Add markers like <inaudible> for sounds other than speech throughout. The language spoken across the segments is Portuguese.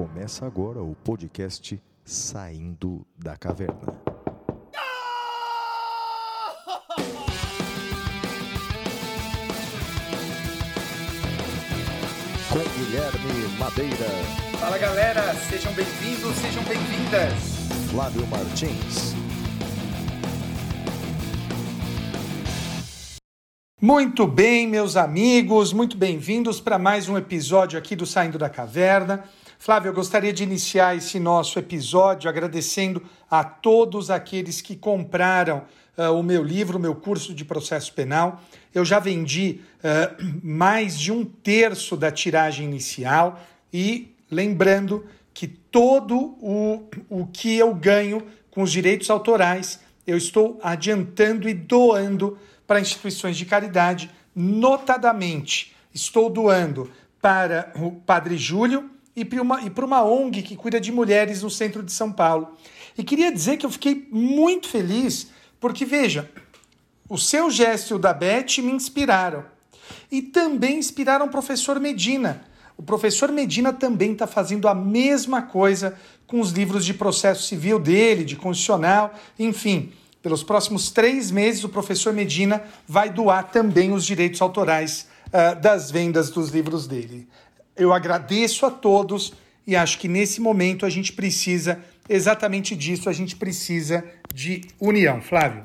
Começa agora o podcast Saindo da Caverna. Com Guilherme Madeira, Fala galera, sejam bem-vindos, sejam bem-vindas. Flávio Martins, Muito bem, meus amigos, muito bem-vindos para mais um episódio aqui do Saindo da Caverna. Flávio, eu gostaria de iniciar esse nosso episódio agradecendo a todos aqueles que compraram uh, o meu livro, o meu curso de processo penal. Eu já vendi uh, mais de um terço da tiragem inicial e lembrando que todo o, o que eu ganho com os direitos autorais eu estou adiantando e doando para instituições de caridade, notadamente estou doando para o Padre Júlio e para uma, uma ONG que cuida de mulheres no centro de São Paulo. E queria dizer que eu fiquei muito feliz, porque veja, o seu gesto e o da Beth me inspiraram. E também inspiraram o professor Medina. O professor Medina também está fazendo a mesma coisa com os livros de processo civil dele, de constitucional, enfim. Pelos próximos três meses, o professor Medina vai doar também os direitos autorais uh, das vendas dos livros dele. Eu agradeço a todos e acho que nesse momento a gente precisa exatamente disso, a gente precisa de união. Flávio.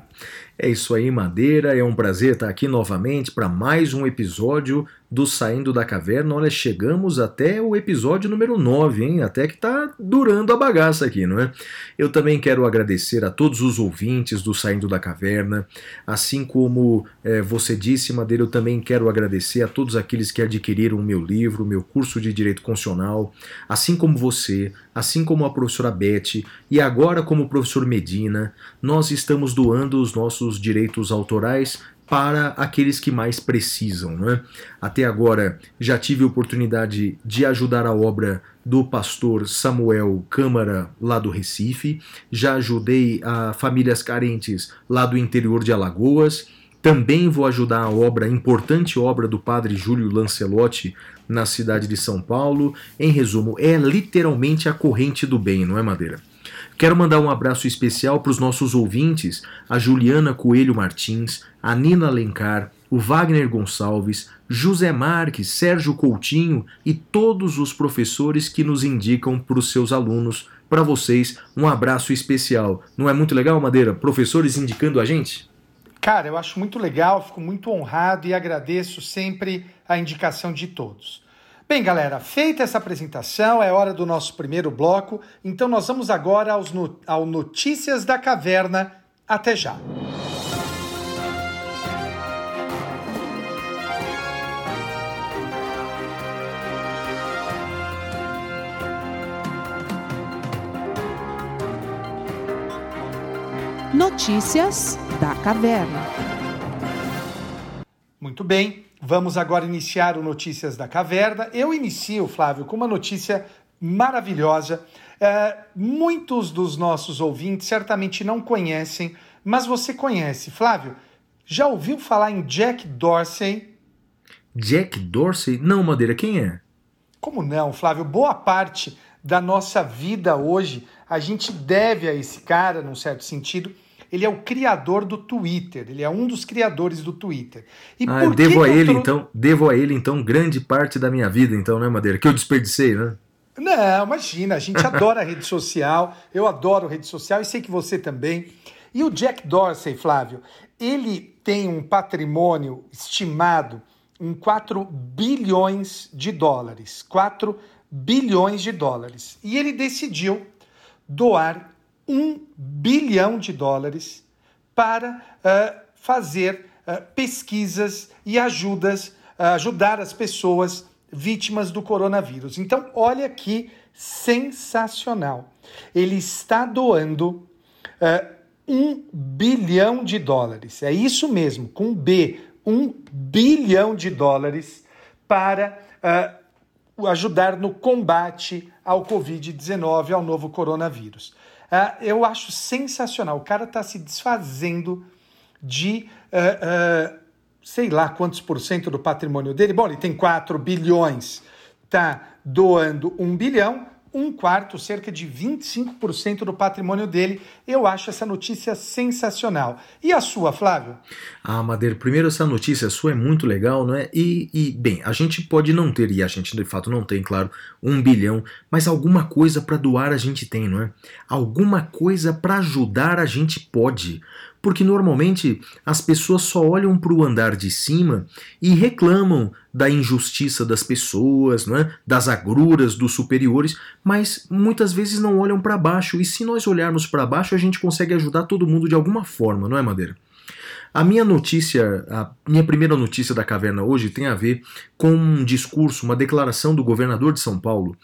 É isso aí, Madeira. É um prazer estar aqui novamente para mais um episódio do Saindo da Caverna. Olha, chegamos até o episódio número 9, hein? Até que tá durando a bagaça aqui, não é? Eu também quero agradecer a todos os ouvintes do Saindo da Caverna. Assim como é, você disse, Madeira, eu também quero agradecer a todos aqueles que adquiriram o meu livro, meu curso de Direito Constitucional. Assim como você, assim como a professora Beth e agora como o professor Medina, nós estamos doando os nossos direitos autorais para aqueles que mais precisam. Né? Até agora já tive a oportunidade de ajudar a obra do pastor Samuel Câmara, lá do Recife, já ajudei a famílias carentes lá do interior de Alagoas. Também vou ajudar a obra, a importante obra do padre Júlio Lancelotti na cidade de São Paulo. Em resumo, é literalmente a corrente do bem, não é, Madeira? Quero mandar um abraço especial para os nossos ouvintes, a Juliana Coelho Martins, a Nina Alencar, o Wagner Gonçalves, José Marques, Sérgio Coutinho e todos os professores que nos indicam para os seus alunos. Para vocês, um abraço especial. Não é muito legal, Madeira? Professores indicando a gente? Cara, eu acho muito legal, fico muito honrado e agradeço sempre a indicação de todos. Bem, galera, feita essa apresentação, é hora do nosso primeiro bloco, então nós vamos agora aos no... ao Notícias da Caverna. Até já! Notícias da Caverna. Muito bem, vamos agora iniciar o Notícias da Caverna. Eu inicio, Flávio, com uma notícia maravilhosa. É, muitos dos nossos ouvintes certamente não conhecem, mas você conhece. Flávio, já ouviu falar em Jack Dorsey? Jack Dorsey? Não, Madeira, quem é? Como não, Flávio? Boa parte da nossa vida hoje a gente deve a esse cara, num certo sentido. Ele é o criador do Twitter, ele é um dos criadores do Twitter. E ah, devo a ele, então, devo a ele, então, grande parte da minha vida, então, né, Madeira? Que eu desperdicei, né? Não, imagina, a gente <laughs> adora rede social, eu adoro rede social e sei que você também. E o Jack Dorsey, Flávio, ele tem um patrimônio estimado em 4 bilhões de dólares. 4 bilhões de dólares. E ele decidiu doar um bilhão de dólares para uh, fazer uh, pesquisas e ajudas, uh, ajudar as pessoas vítimas do coronavírus. Então, olha que sensacional. Ele está doando um bilhão de dólares. É isso mesmo, com B, um bilhão de dólares para ajudar no combate ao Covid-19, ao novo coronavírus. Uh, eu acho sensacional. O cara está se desfazendo de uh, uh, sei lá quantos por cento do patrimônio dele. Bom, ele tem 4 bilhões, está doando 1 bilhão. Um quarto, cerca de 25% do patrimônio dele. Eu acho essa notícia sensacional. E a sua, Flávio? Ah, Madeira, primeiro essa notícia sua é muito legal, não é? E, e, bem, a gente pode não ter, e a gente de fato não tem, claro, um bilhão, mas alguma coisa para doar a gente tem, não é? Alguma coisa para ajudar a gente pode porque normalmente as pessoas só olham para o andar de cima e reclamam da injustiça das pessoas, né, das agruras dos superiores, mas muitas vezes não olham para baixo. E se nós olharmos para baixo, a gente consegue ajudar todo mundo de alguma forma, não é, Madeira? A minha notícia, a minha primeira notícia da caverna hoje tem a ver com um discurso, uma declaração do governador de São Paulo,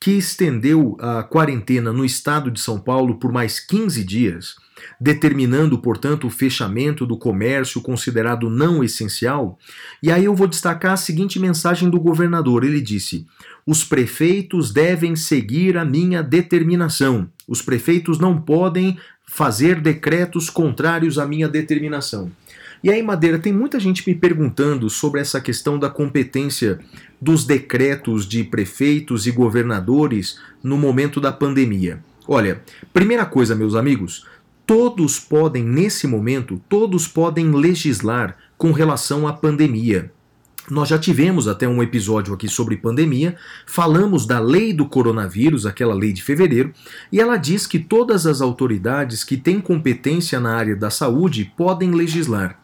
que estendeu a quarentena no estado de São Paulo por mais 15 dias determinando, portanto, o fechamento do comércio considerado não essencial. E aí eu vou destacar a seguinte mensagem do governador: ele disse. Os prefeitos devem seguir a minha determinação. Os prefeitos não podem fazer decretos contrários à minha determinação. E aí, Madeira, tem muita gente me perguntando sobre essa questão da competência dos decretos de prefeitos e governadores no momento da pandemia. Olha, primeira coisa, meus amigos, todos podem, nesse momento, todos podem legislar com relação à pandemia. Nós já tivemos até um episódio aqui sobre pandemia, falamos da lei do coronavírus, aquela lei de fevereiro, e ela diz que todas as autoridades que têm competência na área da saúde podem legislar.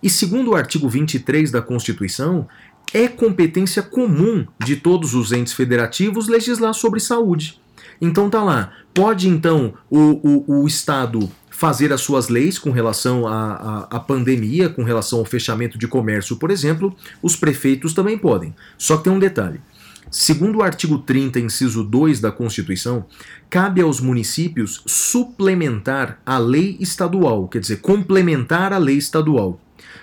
E segundo o artigo 23 da Constituição, é competência comum de todos os entes federativos legislar sobre saúde. Então tá lá. Pode então o, o, o Estado fazer as suas leis com relação à, à, à, pandemia, com relação ao fechamento de comércio, por exemplo, os prefeitos também podem. Só que tem um detalhe. Segundo o artigo 30, inciso 2 da Constituição, cabe aos municípios suplementar a lei estadual, quer dizer, complementar a lei estadual.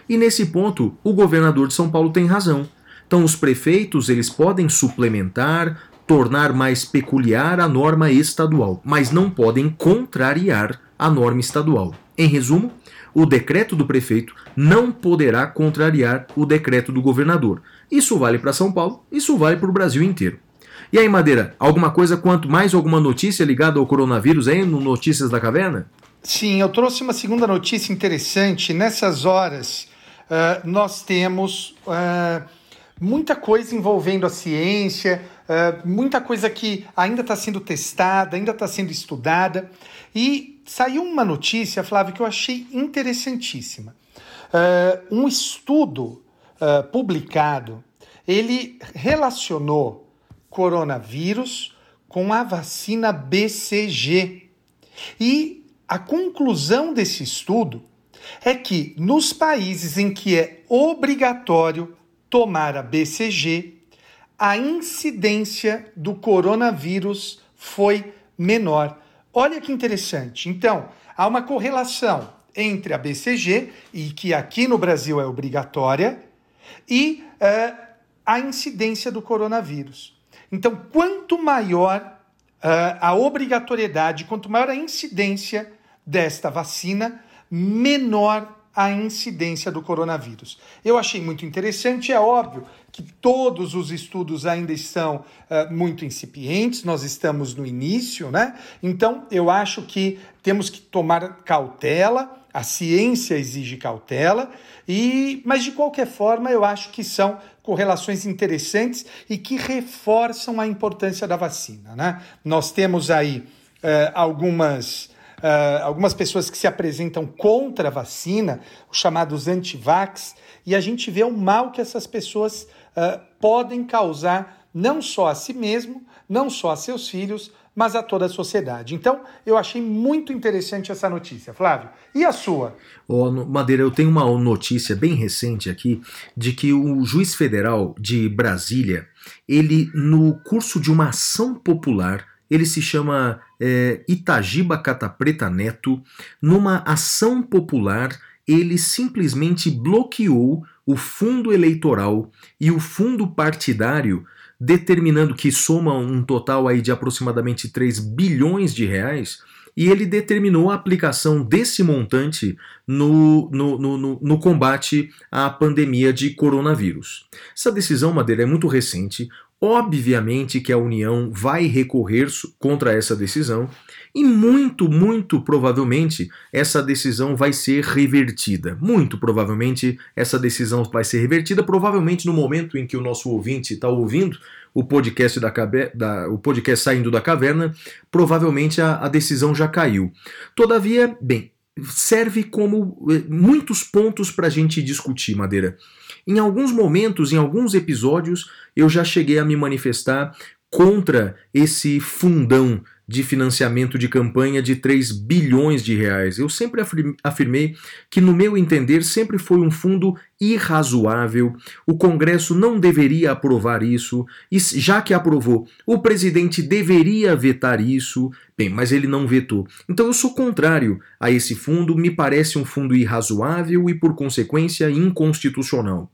E nesse ponto, o governador de São Paulo tem razão. Então, os prefeitos eles podem suplementar, tornar mais peculiar a norma estadual, mas não podem contrariar a norma estadual. Em resumo, o decreto do prefeito não poderá contrariar o decreto do governador. Isso vale para São Paulo, isso vale para o Brasil inteiro. E aí, Madeira, alguma coisa quanto mais alguma notícia ligada ao coronavírus aí no Notícias da Caverna? Sim, eu trouxe uma segunda notícia interessante. Nessas horas, uh, nós temos uh, muita coisa envolvendo a ciência, uh, muita coisa que ainda está sendo testada, ainda está sendo estudada. E saiu uma notícia, Flávio, que eu achei interessantíssima. Uh, um estudo uh, publicado, ele relacionou coronavírus com a vacina BCG. E a conclusão desse estudo é que nos países em que é obrigatório tomar a BCG, a incidência do coronavírus foi menor. Olha que interessante. Então, há uma correlação entre a BCG, e que aqui no Brasil é obrigatória, e uh, a incidência do coronavírus. Então, quanto maior uh, a obrigatoriedade, quanto maior a incidência desta vacina, menor a incidência do coronavírus. Eu achei muito interessante, é óbvio que todos os estudos ainda estão uh, muito incipientes, nós estamos no início, né? Então eu acho que temos que tomar cautela, a ciência exige cautela, e mas de qualquer forma eu acho que são correlações interessantes e que reforçam a importância da vacina, né? Nós temos aí uh, algumas uh, algumas pessoas que se apresentam contra a vacina, os chamados antivax, e a gente vê o mal que essas pessoas uh, podem causar não só a si mesmo, não só a seus filhos, mas a toda a sociedade. Então, eu achei muito interessante essa notícia. Flávio, e a sua? Oh, Madeira, eu tenho uma notícia bem recente aqui de que o juiz federal de Brasília, ele, no curso de uma ação popular, ele se chama é, Itagiba Catapreta Neto. Numa ação popular, ele simplesmente bloqueou o fundo eleitoral e o fundo partidário, determinando que soma um total aí de aproximadamente 3 bilhões de reais, e ele determinou a aplicação desse montante no, no, no, no, combate à pandemia de coronavírus. Essa decisão, Madeira, é muito recente. Obviamente que a União vai recorrer contra essa decisão e muito, muito provavelmente essa decisão vai ser revertida. Muito provavelmente essa decisão vai ser revertida, provavelmente no momento em que o nosso ouvinte está ouvindo o podcast da, da, o podcast saindo da caverna, provavelmente a, a decisão já caiu. Todavia, bem, serve como eh, muitos pontos para a gente discutir, Madeira. Em alguns momentos, em alguns episódios, eu já cheguei a me manifestar contra esse fundão de financiamento de campanha de 3 bilhões de reais. Eu sempre afirmei que, no meu entender, sempre foi um fundo irrazoável. O Congresso não deveria aprovar isso, e já que aprovou, o presidente deveria vetar isso. Bem, mas ele não vetou. Então eu sou contrário a esse fundo, me parece um fundo irrazoável e, por consequência, inconstitucional.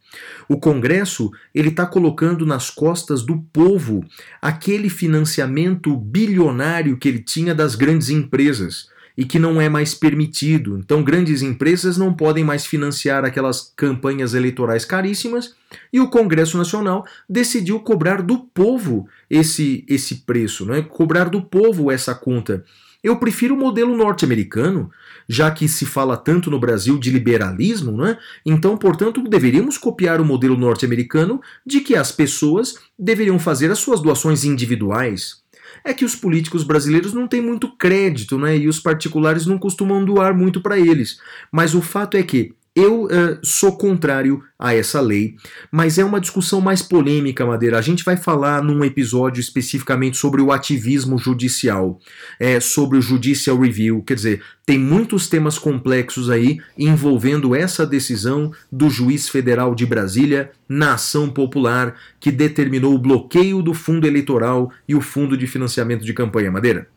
O Congresso ele está colocando nas costas do povo aquele financiamento bilionário que ele tinha das grandes empresas e que não é mais permitido. Então, grandes empresas não podem mais financiar aquelas campanhas eleitorais caríssimas e o Congresso Nacional decidiu cobrar do povo esse, esse preço, né? cobrar do povo essa conta. Eu prefiro o modelo norte-americano, já que se fala tanto no Brasil de liberalismo, né? então, portanto, deveríamos copiar o modelo norte-americano de que as pessoas deveriam fazer as suas doações individuais é que os políticos brasileiros não têm muito crédito, né? E os particulares não costumam doar muito para eles. Mas o fato é que eu uh, sou contrário a essa lei, mas é uma discussão mais polêmica, Madeira. A gente vai falar num episódio especificamente sobre o ativismo judicial, é, sobre o Judicial Review. Quer dizer, tem muitos temas complexos aí envolvendo essa decisão do juiz federal de Brasília na ação popular que determinou o bloqueio do fundo eleitoral e o fundo de financiamento de campanha. Madeira.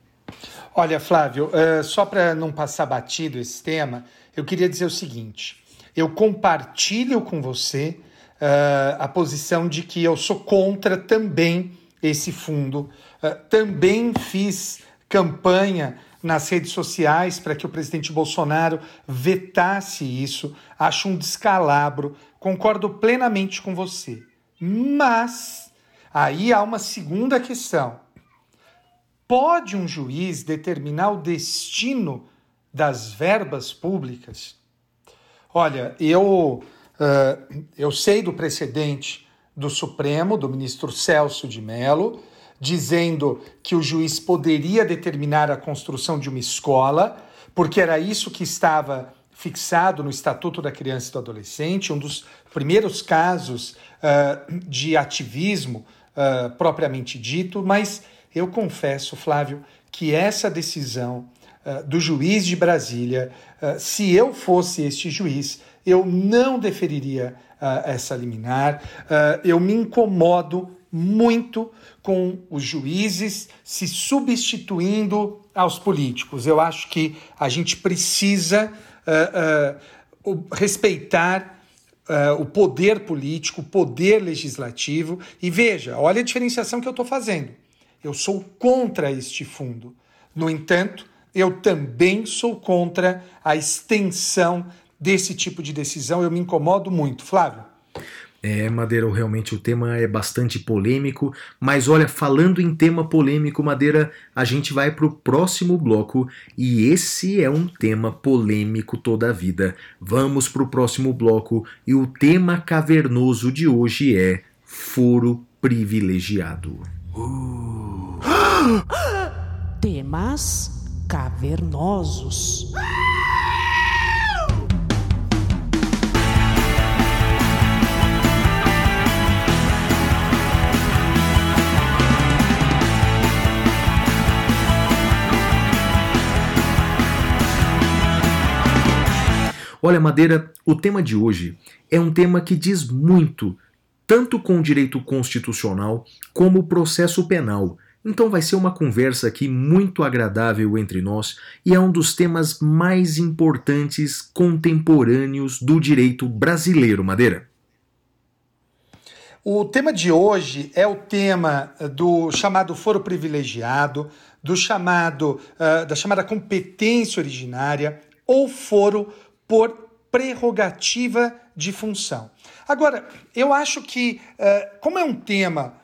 Olha, Flávio, uh, só para não passar batido esse tema, eu queria dizer o seguinte eu compartilho com você uh, a posição de que eu sou contra também esse fundo. Uh, também fiz campanha nas redes sociais para que o presidente Bolsonaro vetasse isso. Acho um descalabro. Concordo plenamente com você. Mas aí há uma segunda questão. Pode um juiz determinar o destino das verbas públicas? Olha, eu, uh, eu sei do precedente do Supremo, do ministro Celso de Mello, dizendo que o juiz poderia determinar a construção de uma escola, porque era isso que estava fixado no Estatuto da Criança e do Adolescente, um dos primeiros casos uh, de ativismo uh, propriamente dito, mas eu confesso, Flávio, que essa decisão do juiz de Brasília ah, se eu fosse este juiz, eu não deferiria uh, essa liminar. Eu me incomodo muito com os juízes se substituindo aos políticos. Eu acho que a gente precisa respeitar o poder político, o poder legislativo. E veja, olha a diferenciação que eu estou fazendo. Eu sou contra este fundo. No entanto, eu também sou contra a extensão desse tipo de decisão. Eu me incomodo muito. Flávio. É, Madeira, realmente o tema é bastante polêmico, mas olha, falando em tema polêmico, Madeira, a gente vai para o próximo bloco e esse é um tema polêmico toda a vida. Vamos para o próximo bloco e o tema cavernoso de hoje é foro privilegiado. Uh. <gasps> Temas cavernosos. Olha, Madeira, o tema de hoje é um tema que diz muito, tanto com o direito constitucional como o processo penal então vai ser uma conversa aqui muito agradável entre nós e é um dos temas mais importantes contemporâneos do direito brasileiro, Madeira. O tema de hoje é o tema do chamado foro privilegiado, do chamado uh, da chamada competência originária ou foro por prerrogativa de função. Agora, eu acho que, uh, como é um tema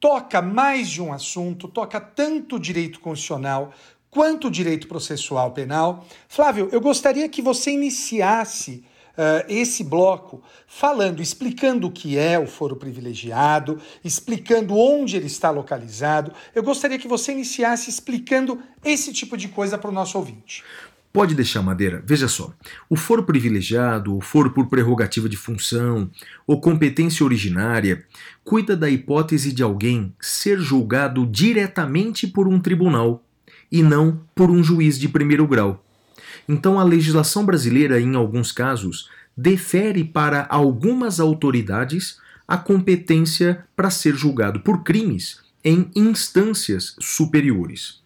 toca mais de um assunto, toca tanto o direito constitucional quanto o direito processual penal. Flávio, eu gostaria que você iniciasse uh, esse bloco falando, explicando o que é o foro privilegiado, explicando onde ele está localizado. Eu gostaria que você iniciasse explicando esse tipo de coisa para o nosso ouvinte. Pode deixar, Madeira. Veja só. O foro privilegiado, o foro por prerrogativa de função ou competência originária cuida da hipótese de alguém ser julgado diretamente por um tribunal e não por um juiz de primeiro grau. Então, a legislação brasileira, em alguns casos, defere para algumas autoridades a competência para ser julgado por crimes em instâncias superiores.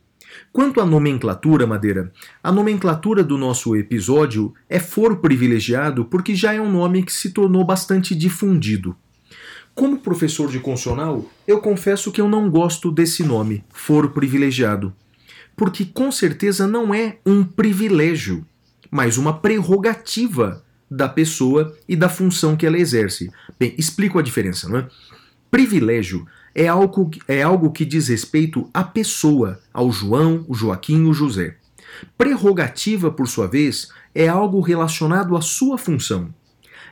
Quanto à nomenclatura, Madeira, a nomenclatura do nosso episódio é foro privilegiado porque já é um nome que se tornou bastante difundido. Como professor de constitucional, eu confesso que eu não gosto desse nome, foro privilegiado, porque com certeza não é um privilégio, mas uma prerrogativa da pessoa e da função que ela exerce. Bem, explico a diferença, não é? Privilégio é algo, é algo que diz respeito à pessoa, ao João, o Joaquim o José. Prerrogativa, por sua vez, é algo relacionado à sua função.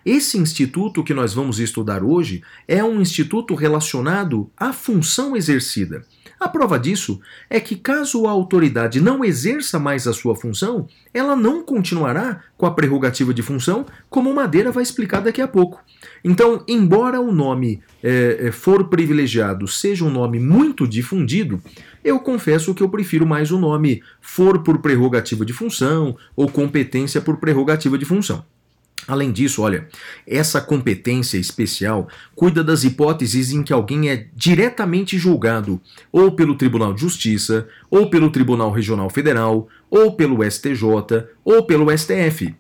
Esse instituto que nós vamos estudar hoje é um instituto relacionado à função exercida. A prova disso é que, caso a autoridade não exerça mais a sua função, ela não continuará com a prerrogativa de função, como Madeira vai explicar daqui a pouco. Então, embora o nome é, for privilegiado seja um nome muito difundido, eu confesso que eu prefiro mais o nome for por prerrogativa de função ou competência por prerrogativa de função. Além disso, olha, essa competência especial cuida das hipóteses em que alguém é diretamente julgado ou pelo Tribunal de Justiça, ou pelo Tribunal Regional Federal, ou pelo STJ, ou pelo STF.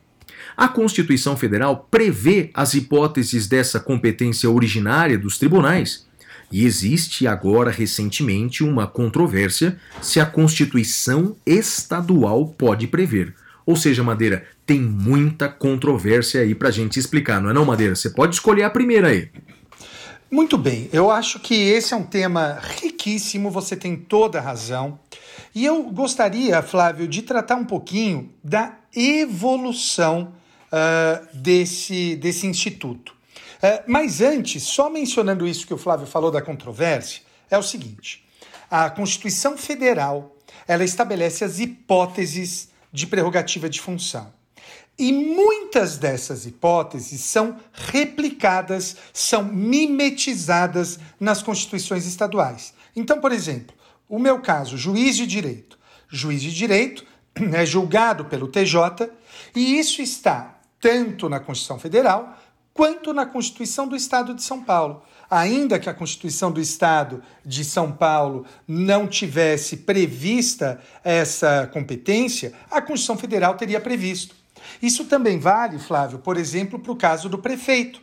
A Constituição Federal prevê as hipóteses dessa competência originária dos tribunais. E existe agora, recentemente, uma controvérsia se a Constituição estadual pode prever. Ou seja, Madeira, tem muita controvérsia aí pra gente explicar, não é não, Madeira? Você pode escolher a primeira aí. Muito bem, eu acho que esse é um tema riquíssimo, você tem toda a razão. E eu gostaria, Flávio, de tratar um pouquinho da evolução uh, desse, desse instituto. Uh, mas antes, só mencionando isso que o Flávio falou da controvérsia, é o seguinte: a Constituição Federal ela estabelece as hipóteses de prerrogativa de função. E muitas dessas hipóteses são replicadas, são mimetizadas nas constituições estaduais. Então, por exemplo, o meu caso, juiz de direito. Juiz de direito <clears throat> é julgado pelo TJ e isso está tanto na Constituição Federal quanto na Constituição do Estado de São Paulo. Ainda que a Constituição do Estado de São Paulo não tivesse prevista essa competência, a Constituição Federal teria previsto. Isso também vale, Flávio, por exemplo, para o caso do prefeito.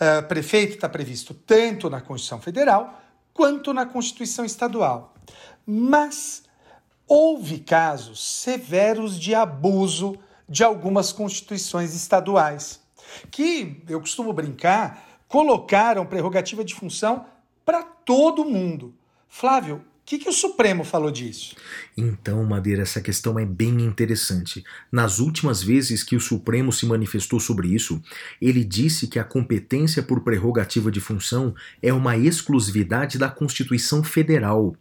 Uh, prefeito está previsto tanto na Constituição Federal quanto na Constituição Estadual. Mas houve casos severos de abuso de algumas constituições estaduais, que eu costumo brincar, colocaram prerrogativa de função para todo mundo. Flávio, que, que o Supremo falou disso? Então, Madeira, essa questão é bem interessante. Nas últimas vezes que o Supremo se manifestou sobre isso, ele disse que a competência por prerrogativa de função é uma exclusividade da Constituição Federal.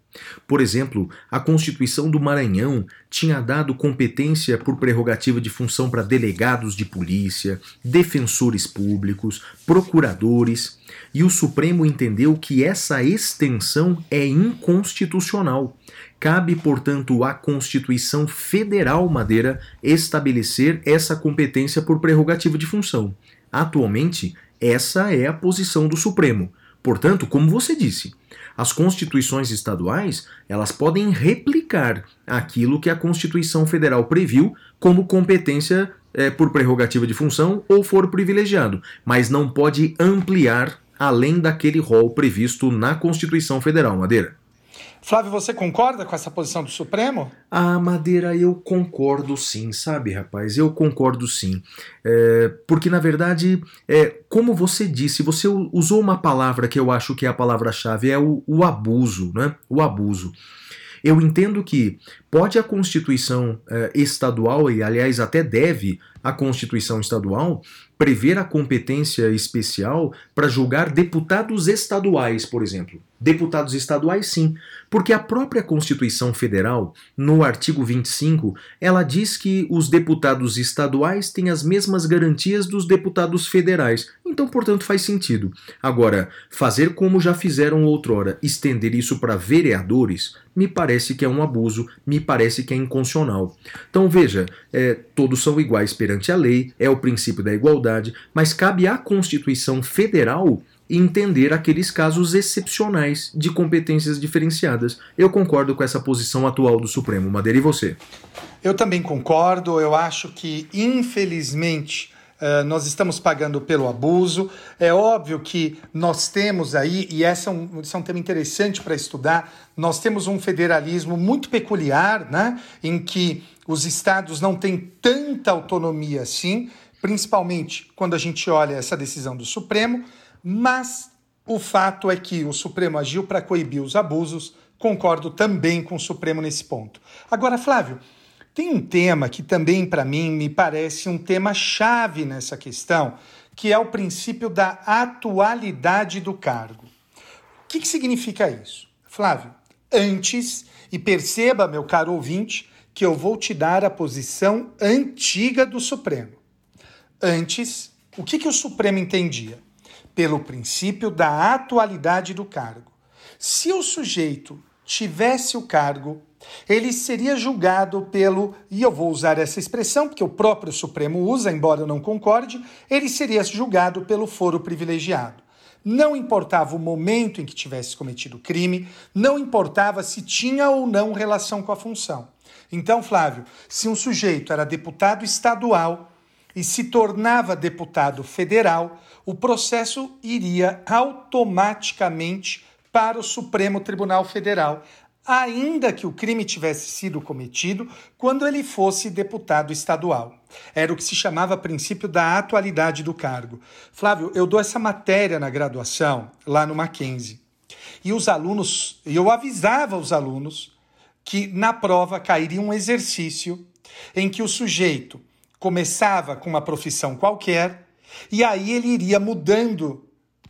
Por exemplo, a Constituição do Maranhão tinha dado competência por prerrogativa de função para delegados de polícia, defensores públicos, procuradores, e o Supremo entendeu que essa extensão é inconstitucional. Cabe, portanto, à Constituição Federal Madeira estabelecer essa competência por prerrogativa de função. Atualmente, essa é a posição do Supremo. Portanto, como você disse, as constituições estaduais elas podem replicar aquilo que a Constituição Federal previu como competência é, por prerrogativa de função ou for privilegiado, mas não pode ampliar além daquele rol previsto na Constituição Federal, Madeira. Flávio, você concorda com essa posição do Supremo? Ah, Madeira, eu concordo sim, sabe, rapaz? Eu concordo sim. É, porque, na verdade, é, como você disse, você usou uma palavra que eu acho que é a palavra-chave, é o, o abuso, né? O abuso. Eu entendo que pode a Constituição eh, estadual, e aliás até deve a Constituição estadual, prever a competência especial para julgar deputados estaduais, por exemplo. Deputados estaduais, sim, porque a própria Constituição Federal, no artigo 25, ela diz que os deputados estaduais têm as mesmas garantias dos deputados federais. Então, portanto, faz sentido. Agora, fazer como já fizeram outrora, estender isso para vereadores, me parece que é um abuso, me parece que é inconstitucional. Então, veja, é, todos são iguais perante a lei, é o princípio da igualdade, mas cabe à Constituição Federal entender aqueles casos excepcionais de competências diferenciadas. Eu concordo com essa posição atual do Supremo. Madeira, e você? Eu também concordo. Eu acho que, infelizmente, Uh, nós estamos pagando pelo abuso. É óbvio que nós temos aí, e esse é um, esse é um tema interessante para estudar, nós temos um federalismo muito peculiar, né, em que os estados não têm tanta autonomia assim, principalmente quando a gente olha essa decisão do Supremo. Mas o fato é que o Supremo agiu para coibir os abusos, concordo também com o Supremo nesse ponto. Agora, Flávio, tem um tema que também para mim me parece um tema chave nessa questão, que é o princípio da atualidade do cargo. O que, que significa isso? Flávio, antes, e perceba, meu caro ouvinte, que eu vou te dar a posição antiga do Supremo. Antes, o que, que o Supremo entendia? pelo princípio da atualidade do cargo. Se o sujeito tivesse o cargo, ele seria julgado pelo, e eu vou usar essa expressão porque o próprio Supremo usa, embora eu não concorde, ele seria julgado pelo foro privilegiado. Não importava o momento em que tivesse cometido o crime, não importava se tinha ou não relação com a função. Então, Flávio, se um sujeito era deputado estadual e se tornava deputado federal, o processo iria automaticamente para o Supremo Tribunal Federal, ainda que o crime tivesse sido cometido quando ele fosse deputado estadual. Era o que se chamava princípio da atualidade do cargo. Flávio, eu dou essa matéria na graduação, lá no Mackenzie. E os alunos, eu avisava os alunos que na prova cairia um exercício em que o sujeito começava com uma profissão qualquer e aí ele iria mudando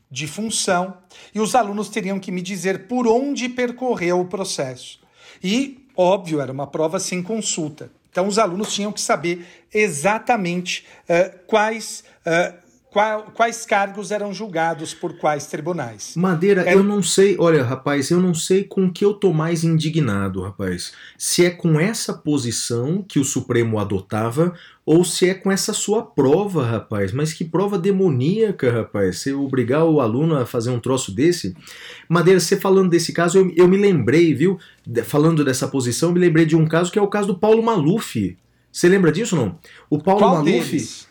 de função e os alunos teriam que me dizer por onde percorreu o processo. E, óbvio, era uma prova sem consulta. Então, os alunos tinham que saber exatamente uh, quais. Qual, quais cargos eram julgados por quais tribunais. Madeira, é... eu não sei, olha, rapaz, eu não sei com que eu tô mais indignado, rapaz. Se é com essa posição que o Supremo adotava ou se é com essa sua prova, rapaz. Mas que prova demoníaca, rapaz. Você obrigar o aluno a fazer um troço desse. Madeira, você falando desse caso, eu, eu me lembrei, viu? Falando dessa posição, eu me lembrei de um caso que é o caso do Paulo Maluf. Você lembra disso não? O Paulo Qual Maluf. Deles?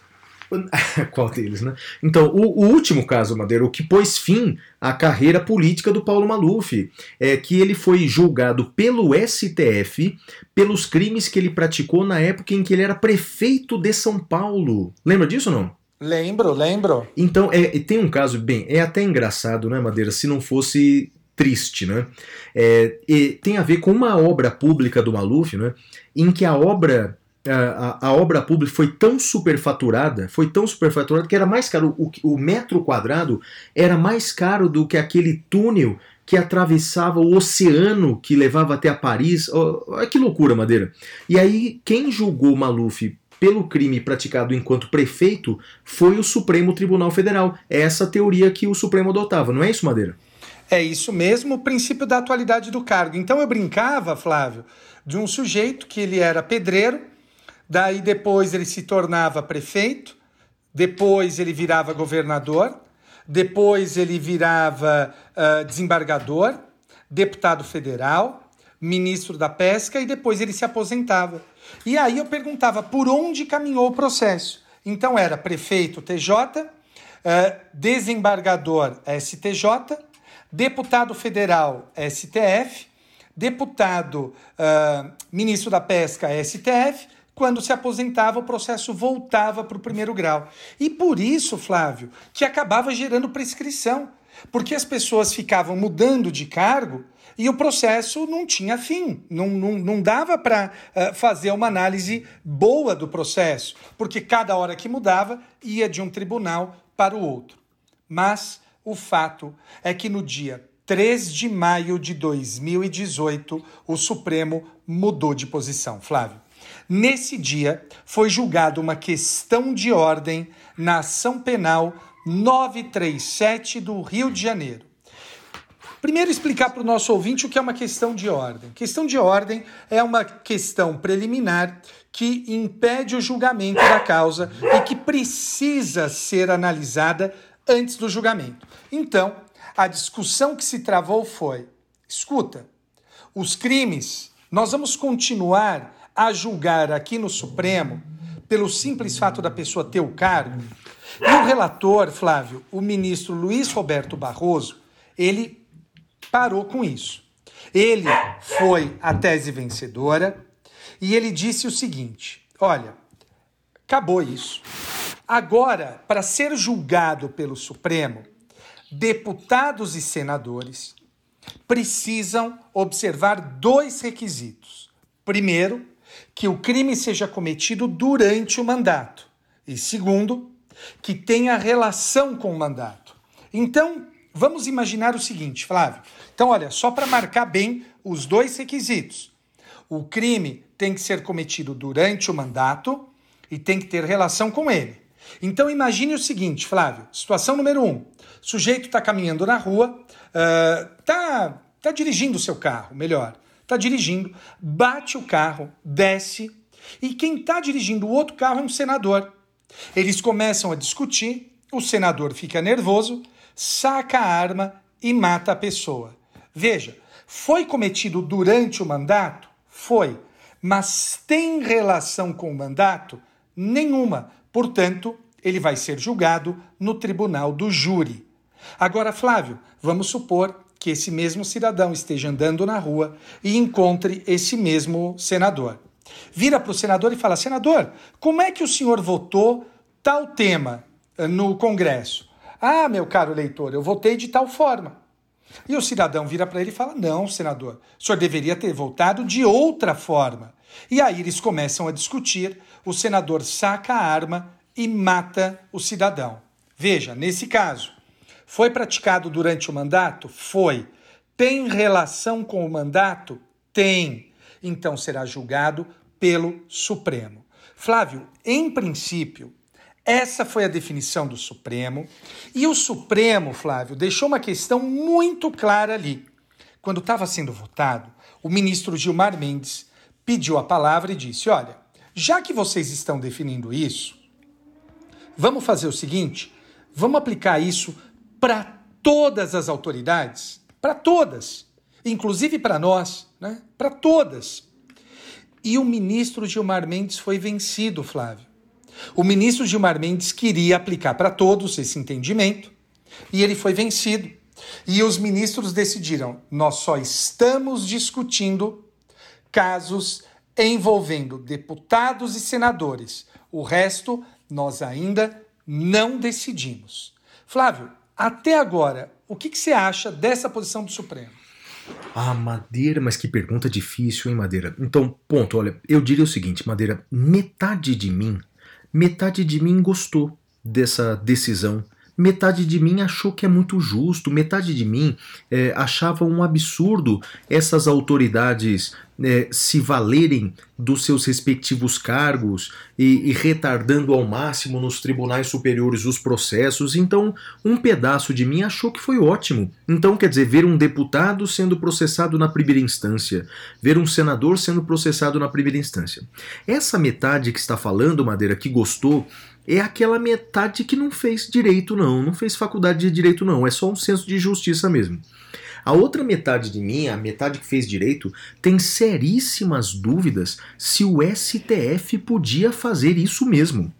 <laughs> Qual deles, né? Então, o, o, último caso, Madeira, o que pôs fim à carreira política do Paulo Maluf, é que ele foi julgado pelo STF pelos crimes que ele praticou na época em que ele era prefeito de São Paulo. Lembra disso ou não? Lembro, lembro. Então, é, tem um caso, bem, é até engraçado, né, Madeira, se não fosse triste, né? É, tem a ver com uma obra pública do Maluf, né? Em que a obra a, a, obra pública foi tão superfaturada, foi tão superfaturada que era mais caro, o, o metro quadrado era mais caro do que aquele túnel que atravessava o oceano que levava até a Paris. Oh, que loucura, Madeira. E aí, quem julgou Maluf pelo crime praticado enquanto prefeito foi o Supremo Tribunal Federal. É essa teoria que o Supremo adotava, não é isso, Madeira? É isso mesmo, o princípio da atualidade do cargo. Então eu brincava, Flávio, de um sujeito que ele era pedreiro, Daí depois ele se tornava prefeito, depois ele virava governador, depois ele virava uh, desembargador, deputado federal, ministro da pesca e depois ele se aposentava. E aí eu perguntava por onde caminhou o processo. Então era prefeito TJ, uh, ah, desembargador STJ, deputado federal STF, deputado uh, ministro da Pesca, STF, quando se aposentava, o processo voltava para o primeiro grau. E por isso, Flávio, que acabava gerando prescrição, porque as pessoas ficavam mudando de cargo e o processo não tinha fim, não, não, não dava para uh, fazer uma análise boa do processo, porque cada hora que mudava ia de um tribunal para o outro. Mas o fato é que no dia 3 de maio de 2018, o Supremo mudou de posição, Flávio. Nesse dia, foi julgada uma questão de ordem na ação penal 937 do Rio de Janeiro. Primeiro, explicar para o nosso ouvinte o que é uma questão de ordem. Questão de ordem é uma questão preliminar que impede o julgamento da causa e que precisa ser analisada antes do julgamento. Então, a discussão que se travou foi: escuta, os crimes, nós vamos continuar a julgar aqui no Supremo pelo simples fato da pessoa ter o cargo. E o relator, Flávio, o ministro Luiz Roberto Barroso, ele parou com isso. Ele foi a tese vencedora e ele disse o seguinte: olha, acabou isso. Agora, para ser julgado pelo Supremo, deputados e senadores precisam observar dois requisitos. Primeiro, que o crime seja cometido durante o mandato. E segundo, que tenha relação com o mandato. Então, vamos imaginar o seguinte, Flávio. Então, olha, só para marcar bem os dois requisitos. O crime tem que ser cometido durante o mandato e tem que ter relação com ele. Então imagine o seguinte, Flávio: situação número um. Sujeito está caminhando na rua, está uh, tá dirigindo o seu carro, melhor, está dirigindo, bate o carro, desce, e quem está dirigindo o outro carro é um senador. Eles começam a discutir, o senador fica nervoso, saca a arma e mata a pessoa. Veja, foi cometido durante o mandato? Foi. Mas tem relação com o mandato? Nenhuma. Portanto, ele vai ser julgado no tribunal do júri. Agora, Flávio, vamos supor que esse mesmo cidadão esteja andando na rua e encontre esse mesmo senador. Vira para o senador e fala: Senador, como é que o senhor votou tal tema eh, no Congresso? Ah, meu caro leitor, eu votei de tal forma. E o cidadão vira para ele e fala: Não, senador, o senhor deveria ter votado de outra forma. E aí eles começam a discutir, o senador saca a arma e mata o cidadão. Veja, nesse caso, foi praticado durante o mandato? Foi. Tem relação com o mandato? Tem. Então será julgado pelo Supremo. Flávio, em princípio, essa foi a definição do Supremo. E o Supremo, Flávio, deixou uma questão muito clara ali. Quando estava sendo votado, o ministro Gilmar Mendes pediu a palavra e disse: Olha, já que vocês estão definindo isso, vamos fazer o seguinte: vamos aplicar isso para todas as autoridades, para todas, inclusive para nós, né? para todas. E o ministro Gilmar Mendes foi vencido, Flávio. O ministro Gilmar Mendes queria aplicar para todos esse entendimento e ele foi vencido. E os ministros decidiram: nós só estamos discutindo casos envolvendo deputados e senadores. O resto nós ainda não decidimos. Flávio, até agora, o que, que você acha dessa posição do Supremo? Ah, Madeira, mas que pergunta difícil, hein, Madeira? Então, ponto, olha, eu diria o seguinte, Madeira, metade de mim, metade de mim gostou dessa decisão metade de mim achou que é muito justo, metade de mim é, achava um absurdo essas autoridades é, se valerem dos seus respectivos cargos e, e, retardando ao máximo nos tribunais superiores os processos. Então, um pedaço de mim achou que foi ótimo. Então, quer dizer, ver um deputado sendo processado na primeira instância, ver um senador sendo processado na primeira instância. Essa metade que está falando, Madeira, que gostou, é aquela metade que não fez direito, não, não fez faculdade de direito, não, é só um senso de justiça mesmo. A outra metade de mim, a metade que fez direito, tem seríssimas dúvidas se o STF podia fazer isso mesmo.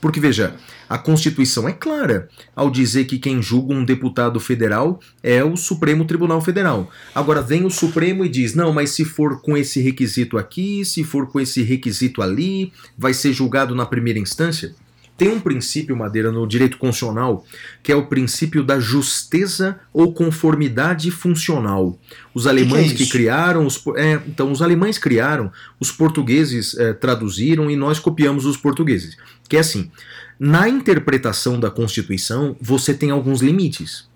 Porque veja, a Constituição é clara ao dizer que quem julga um deputado federal é o Supremo Tribunal Federal. Agora vem o Supremo e diz: não, mas se for com esse requisito aqui, se for com esse requisito ali, vai ser julgado na primeira instância. Tem um princípio, Madeira, no direito constitucional, que é o princípio da justeza ou conformidade funcional. Os alemães que, que, é que criaram, os, é, então os alemães criaram, os portugueses é, traduziram e nós copiamos os portugueses. Que é assim, na interpretação da Constituição, você tem alguns limites.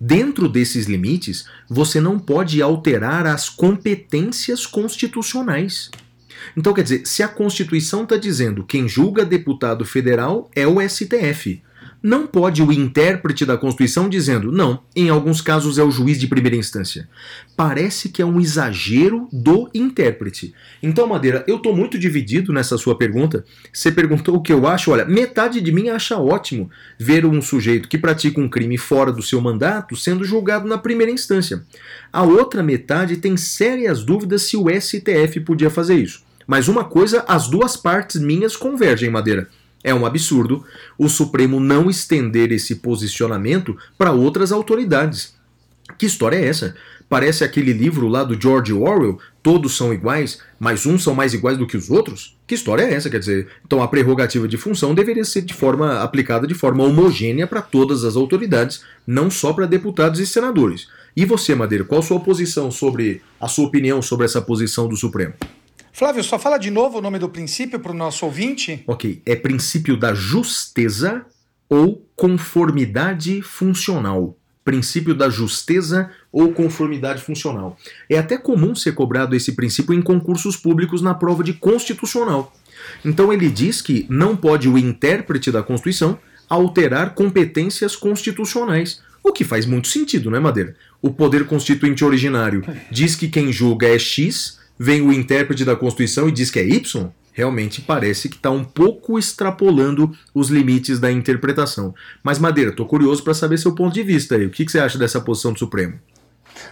Dentro desses limites, você não pode alterar as competências constitucionais. Então, quer dizer, se a Constituição está dizendo quem julga deputado federal é o STF, não pode o intérprete da Constituição dizendo, não, em alguns casos é o juiz de primeira instância. Parece que é um exagero do intérprete. Então, Madeira, eu estou muito dividido nessa sua pergunta. Você perguntou o que eu acho. Olha, metade de mim acha ótimo ver um sujeito que pratica um crime fora do seu mandato sendo julgado na primeira instância. A outra metade tem sérias dúvidas se o STF podia fazer isso. Mas uma coisa, as duas partes minhas convergem, Madeira. É um absurdo o Supremo não estender esse posicionamento para outras autoridades. Que história é essa? Parece aquele livro lá do George Orwell, todos são iguais, mas uns são mais iguais do que os outros? Que história é essa? Quer dizer, então a prerrogativa de função deveria ser de forma aplicada de forma homogênea para todas as autoridades, não só para deputados e senadores. E você, Madeira, qual a sua posição sobre a sua opinião sobre essa posição do Supremo? Flávio, só fala de novo o nome do princípio para o nosso ouvinte. Ok, é princípio da justeza ou conformidade funcional. Princípio da justeza ou conformidade funcional. É até comum ser cobrado esse princípio em concursos públicos na prova de constitucional. Então ele diz que não pode o intérprete da Constituição alterar competências constitucionais. O que faz muito sentido, não é, Madeira? O poder constituinte originário diz que quem julga é X, vem o intérprete da Constituição e diz que é Y, realmente parece que está um pouco extrapolando os limites da interpretação. Mas, Madeira, estou curioso para saber seu ponto de vista aí. O que, que, você acha dessa posição do Supremo?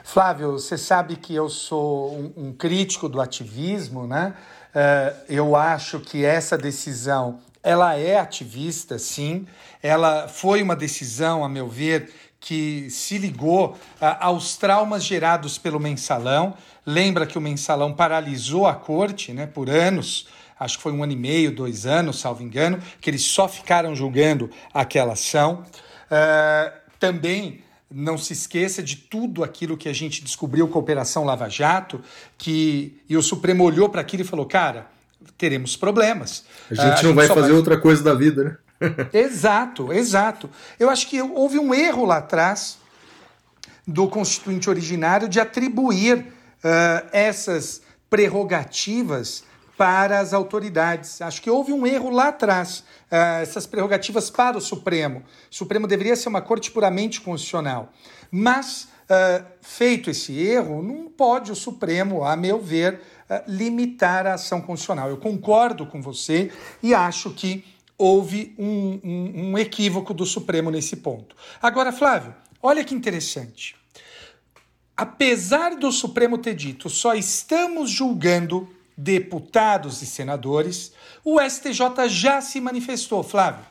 Flávio, você sabe que eu sou um, um crítico do ativismo, né? Uh, eu acho que essa decisão ela é ativista, sim. Ela foi uma decisão, a meu ver, que se ligou uh, aos traumas gerados pelo mensalão. Lembra que o mensalão paralisou a corte né, por anos, acho que foi um ano e meio, dois anos, salvo engano, que eles só ficaram julgando aquela ação. Uh, também não se esqueça de tudo aquilo que a gente descobriu com a Operação Lava Jato, que e o Supremo olhou para aquilo e falou, cara, teremos problemas. A gente uh, a não gente vai fazer vai... outra coisa da vida, né? <laughs> exato, exato. Eu acho que houve um erro lá atrás do constituinte originário de atribuir uh, essas prerrogativas para as autoridades. Acho que houve um erro lá atrás, uh, essas prerrogativas para o Supremo. O Supremo deveria ser uma corte puramente constitucional. Mas, uh, feito esse erro, não pode o Supremo, a meu ver, limitar a ação constitucional. Eu concordo com você e acho que houve um, um, um equívoco do Supremo nesse ponto. Agora, Flávio, olha que interessante. Apesar do Supremo ter dito só estamos julgando deputados e senadores, o STJ já se manifestou, Flávio.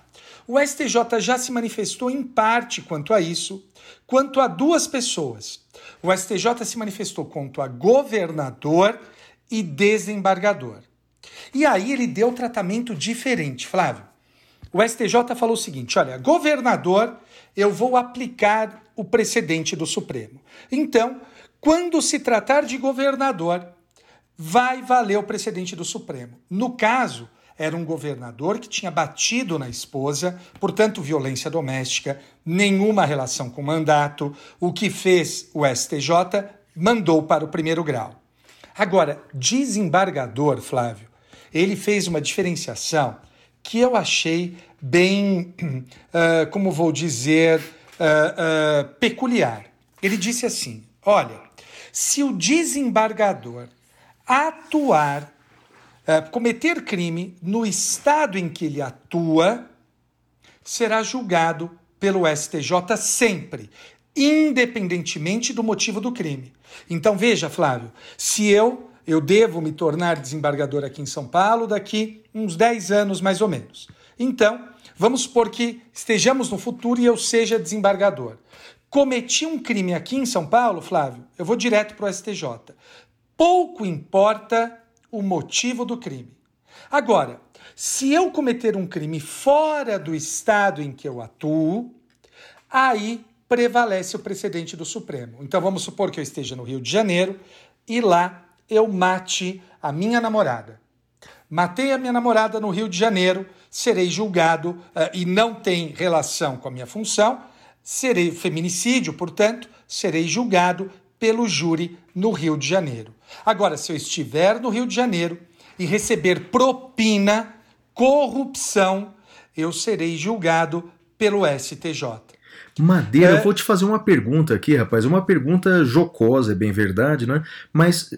O STJ já se manifestou em parte quanto a isso, quanto a duas pessoas. O STJ se manifestou quanto a governador e desembargador. E aí ele deu tratamento diferente, Flávio o STJ falou o seguinte: olha, governador, eu vou aplicar o precedente do Supremo. Então, quando se tratar de governador, vai valer o precedente do Supremo. No caso, era um governador que tinha batido na esposa, portanto, violência doméstica, nenhuma relação com mandato. O que fez o STJ mandou para o primeiro grau. Agora, desembargador, Flávio, ele fez uma diferenciação que eu achei bem, uh, <clears throat> como vou dizer, uh, uh, peculiar. Ele disse assim: olha, se o desembargador atuar, cometer crime no estado em que ele atua, será julgado pelo STJ sempre, independentemente do motivo do crime. Então veja, Flávio, se eu eu devo me tornar desembargador aqui em São Paulo daqui uns 10 anos mais ou menos. Então, Vamos supor que estejamos no futuro e eu seja desembargador. Cometi um crime aqui em São Paulo, Flávio, eu vou direto para o STJ. Pouco importa o motivo do crime. Agora, se eu cometer um crime fora do estado em que eu atuo, aí prevalece o precedente do Supremo. Então vamos supor que eu esteja no Rio de Janeiro e lá eu mate a minha namorada. Matei a minha namorada no Rio de Janeiro, serei julgado uh, e não tem relação com a minha função, serei feminicídio, portanto, serei julgado pelo júri no Rio de Janeiro. Agora, se eu estiver no Rio de Janeiro e receber propina, corrupção, eu serei julgado pelo STJ. Madeira, é... eu vou te fazer uma pergunta aqui, rapaz. Uma pergunta jocosa, é bem verdade, né? Mas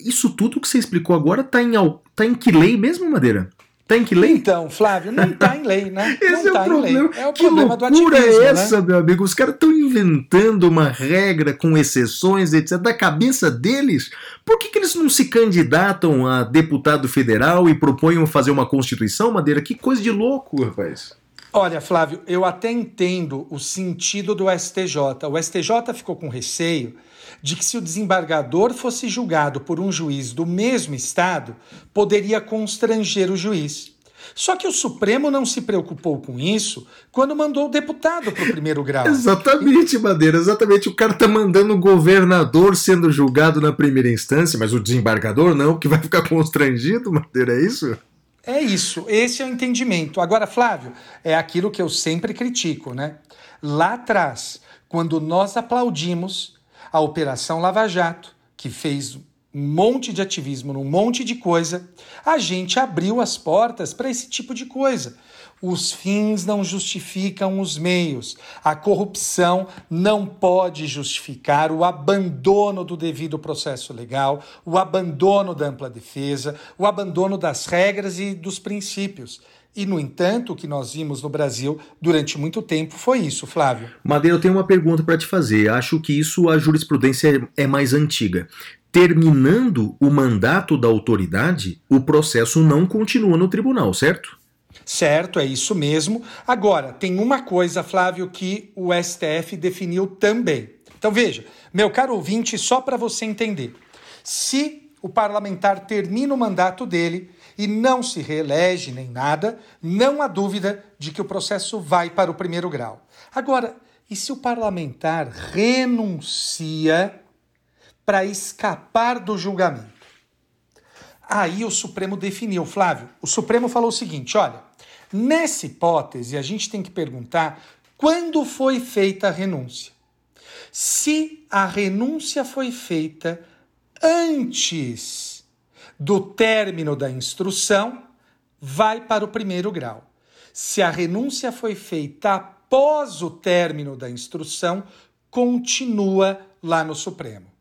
isso tudo que você explicou agora tá em, tá em que lei mesmo, Madeira? Tá em que lei? Então, Flávio, não tá em lei, né? <laughs> Esse não é, tá o problema. É o que problema loucura do é essa, né? meu amigo? Os caras estão inventando uma regra com exceções, etc., da cabeça deles. Por que, que eles não se candidatam a deputado federal e propõem fazer uma constituição, Madeira? Que coisa de louco, rapaz. Olha, Flávio, eu até entendo o sentido do STJ. O STJ ficou com receio de que, se o desembargador fosse julgado por um juiz do mesmo estado, poderia constranger o juiz. Só que o Supremo não se preocupou com isso quando mandou o deputado para o primeiro grau. <laughs> exatamente, Madeira, exatamente. O cara tá mandando o governador sendo julgado na primeira instância, mas o desembargador não, que vai ficar constrangido, Madeira, é isso? É isso, esse é o entendimento. Agora, Flávio, é aquilo que eu sempre critico, né? Lá atrás, quando nós aplaudimos a Operação Lava Jato, que fez um monte de ativismo num monte de coisa, a gente abriu as portas para esse tipo de coisa. Os fins não justificam os meios. A corrupção não pode justificar o abandono do devido processo legal, o abandono da ampla defesa, o abandono das regras e dos princípios. E, no entanto, o que nós vimos no Brasil durante muito tempo foi isso, Flávio. Madeira, eu tenho uma pergunta para te fazer. Acho que isso a jurisprudência é mais antiga. Terminando o mandato da autoridade, o processo não continua no tribunal, certo? Certo, é isso mesmo. Agora, tem uma coisa, Flávio, que o STF definiu também. Então veja, meu caro ouvinte, só para você entender. Se o parlamentar termina o mandato dele e não se reelege nem nada, não há dúvida de que o processo vai para o primeiro grau. Agora, e se o parlamentar renuncia para escapar do julgamento? Aí o Supremo definiu, Flávio. O Supremo falou o seguinte: olha, nessa hipótese a gente tem que perguntar quando foi feita a renúncia. Se a renúncia foi feita antes do término da instrução, vai para o primeiro grau. Se a renúncia foi feita após o término da instrução, continua lá no Supremo.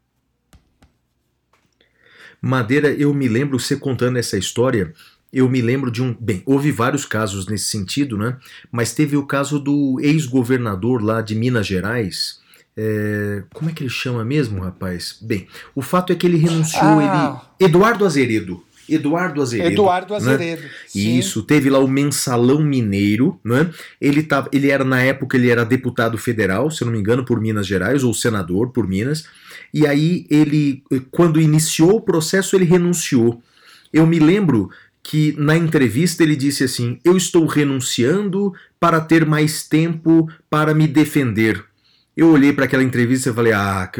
Madeira, eu me lembro você contando essa história. Eu me lembro de um. Bem, houve vários casos nesse sentido, né? Mas teve o caso do ex-governador lá de Minas Gerais. É, como é que ele chama mesmo, rapaz? Bem, o fato é que ele renunciou. Ah. Ele, Eduardo Azeredo. Eduardo Azeredo. Eduardo né? Azeredo. Né? Isso, teve lá o Mensalão Mineiro, né? Ele, tava, ele era, na época, ele era deputado federal, se eu não me engano, por Minas Gerais, ou senador por Minas. E aí ele, quando iniciou o processo, ele renunciou. Eu me lembro que na entrevista ele disse assim: Eu estou renunciando para ter mais tempo para me defender. Eu olhei para aquela entrevista e falei: Ah,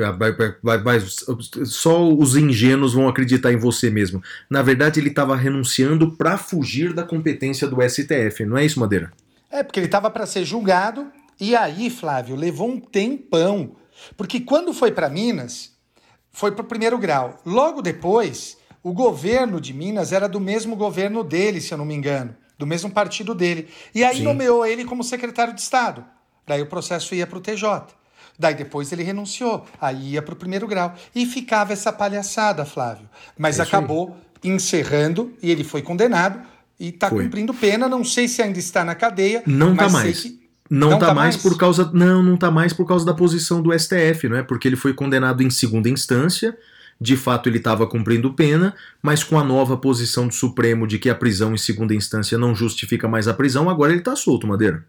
só os ingênuos vão acreditar em você mesmo. Na verdade, ele estava renunciando para fugir da competência do STF, não é isso, Madeira? É, porque ele estava para ser julgado, e aí, Flávio, levou um tempão porque quando foi para Minas, foi para o primeiro grau. Logo depois, o governo de Minas era do mesmo governo dele, se eu não me engano, do mesmo partido dele. E aí Sim. nomeou ele como secretário de Estado. Daí o processo ia para o TJ. Daí depois ele renunciou, aí ia para o primeiro grau. E ficava essa palhaçada, Flávio. Mas é acabou aí. encerrando e ele foi condenado e está cumprindo pena. Não sei se ainda está na cadeia. Não está mais. Não, não tá, tá mais, mais, por causa. Não, não tá mais por causa da posição do STF, não é? Porque ele foi condenado em segunda instância, de fato ele estava cumprindo pena, mas com a nova posição do Supremo de que a prisão em segunda instância não justifica mais a prisão, agora ele está solto, Madeira.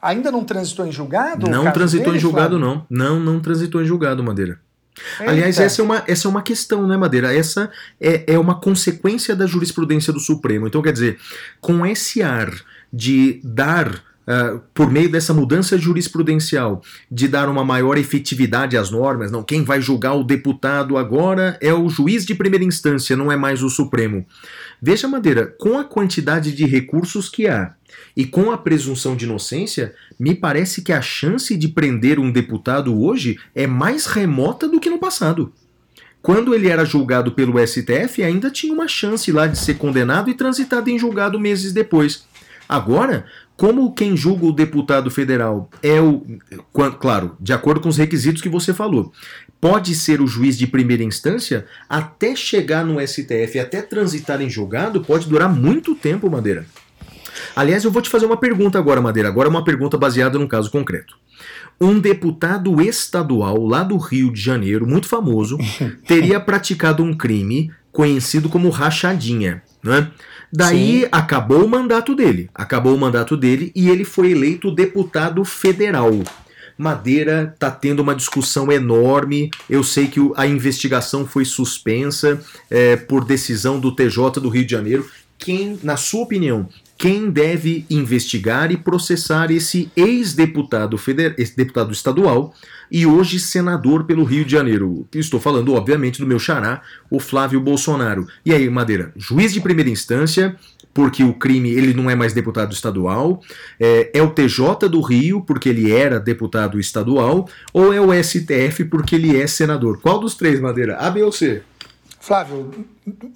Ainda não transitou em julgado? Não transitou dele, em julgado, Flávio? não. Não, não transitou em julgado, Madeira. Eita. Aliás, essa é, uma, essa é uma questão, né, Madeira? Essa é, é uma consequência da jurisprudência do Supremo. Então, quer dizer, com esse ar de dar Uh, por meio dessa mudança jurisprudencial, de dar uma maior efetividade às normas, não, quem vai julgar o deputado agora é o juiz de primeira instância, não é mais o Supremo. Veja, Madeira, com a quantidade de recursos que há e com a presunção de inocência, me parece que a chance de prender um deputado hoje é mais remota do que no passado. Quando ele era julgado pelo STF, ainda tinha uma chance lá de ser condenado e transitado em julgado meses depois. Agora, como quem julga o deputado federal é o. Claro, de acordo com os requisitos que você falou, pode ser o juiz de primeira instância, até chegar no STF, até transitar em julgado, pode durar muito tempo, Madeira. Aliás, eu vou te fazer uma pergunta agora, Madeira. Agora, uma pergunta baseada num caso concreto. Um deputado estadual lá do Rio de Janeiro, muito famoso, <laughs> teria praticado um crime conhecido como rachadinha. Né? Daí Sim. acabou o mandato dele. Acabou o mandato dele e ele foi eleito deputado federal. Madeira está tendo uma discussão enorme. Eu sei que a investigação foi suspensa é, por decisão do TJ do Rio de Janeiro. Quem, na sua opinião, quem deve investigar e processar esse ex-deputado federal, deputado estadual e hoje senador pelo Rio de Janeiro. Estou falando, obviamente, do meu xará, o Flávio Bolsonaro. E aí, Madeira, juiz de primeira instância, porque o crime ele não é mais deputado estadual, é, é, o TJ do Rio, porque ele era deputado estadual, ou é o STF, porque ele é senador? Qual dos três, Madeira? A, B ou C? Flávio,